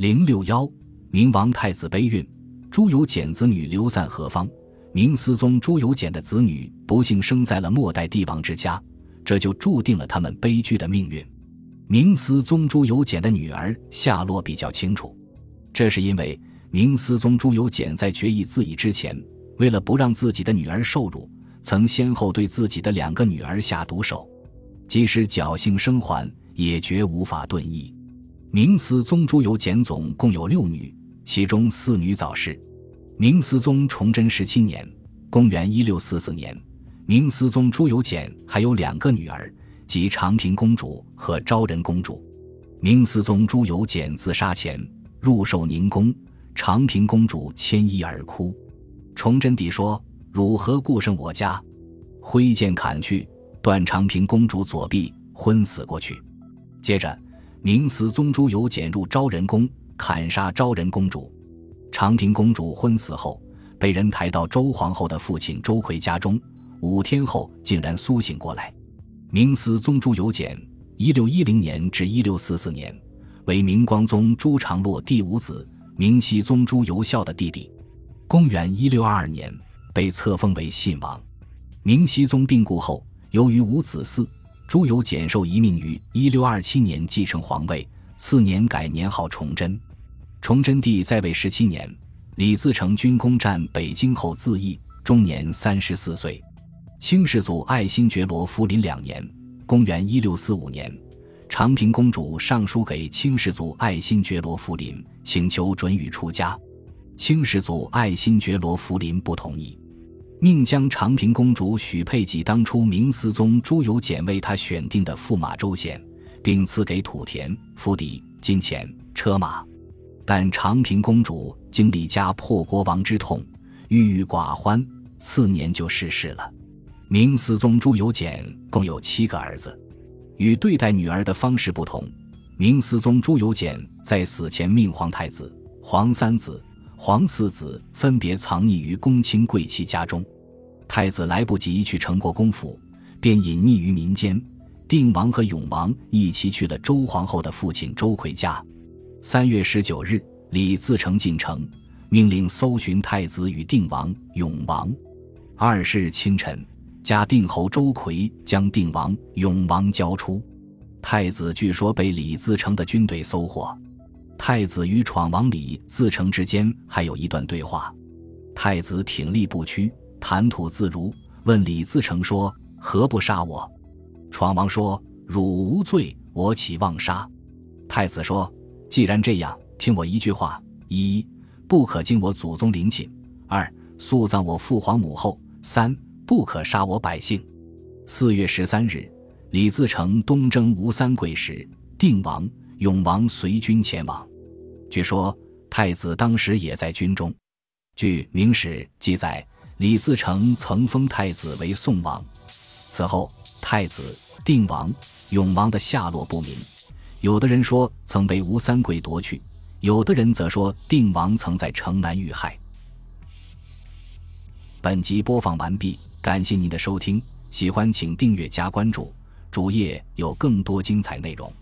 零六幺，明王太子悲孕，朱由检子女流散何方？明思宗朱由检的子女不幸生在了末代帝王之家，这就注定了他们悲剧的命运。明思宗朱由检的女儿下落比较清楚，这是因为明思宗朱由检在决意自缢之前，为了不让自己的女儿受辱，曾先后对自己的两个女儿下毒手，即使侥幸生还，也绝无法遁逸。明思宗朱由检总共有六女，其中四女早逝。明思宗崇祯十七年（公元一六四四年），明思宗朱由检还有两个女儿，即长平公主和昭仁公主。明思宗朱由检自杀前入寿宁宫，长平公主牵衣而哭。崇祯帝说：“汝何故生我家？”挥剑砍去，断长平公主左臂，昏死过去。接着。明思宗朱由检入昭仁宫，砍杀昭仁公主。长平公主昏死后，被人抬到周皇后的父亲周奎家中。五天后，竟然苏醒过来。明思宗朱由检（一六一零年至一六四四年）为明光宗朱常洛第五子，明熹宗朱由校的弟弟。公元一六二二年，被册封为信王。明熹宗病故后，由于无子嗣。朱由检受遗命于一六二七年继承皇位，次年改年号崇祯。崇祯帝在位十七年，李自成军攻占北京后自缢，终年三十四岁。清世祖爱新觉罗福临两年（公元一六四五年），长平公主上书给清世祖爱新觉罗福临，请求准予出家。清世祖爱新觉罗福临不同意。命将长平公主许配给当初明思宗朱由检为他选定的驸马周显，并赐给土田、府邸、金钱、车马。但长平公主经历家破国亡之痛，郁郁寡欢，次年就逝世了。明思宗朱由检共有七个儿子，与对待女儿的方式不同。明思宗朱由检在死前命皇太子、皇三子。皇四子分别藏匿于公卿贵戚家中，太子来不及去成国公府，便隐匿于民间。定王和永王一起去了周皇后的父亲周奎家。三月十九日，李自成进城，命令搜寻太子与定王、永王。二十日清晨，嘉定侯周奎将定王、永王交出。太子据说被李自成的军队搜获。太子与闯王李自成之间还有一段对话，太子挺立不屈，谈吐自如，问李自成说：“何不杀我？”闯王说：“汝无罪，我岂妄杀？”太子说：“既然这样，听我一句话：一，不可惊我祖宗陵寝；二，速葬我父皇母后；三，不可杀我百姓。”四月十三日，李自成东征吴三桂时，定王、永王随军前往。据说太子当时也在军中。据《明史》记载，李自成曾封太子为宋王。此后，太子、定王、永王的下落不明。有的人说曾被吴三桂夺去，有的人则说定王曾在城南遇害。本集播放完毕，感谢您的收听，喜欢请订阅加关注，主页有更多精彩内容。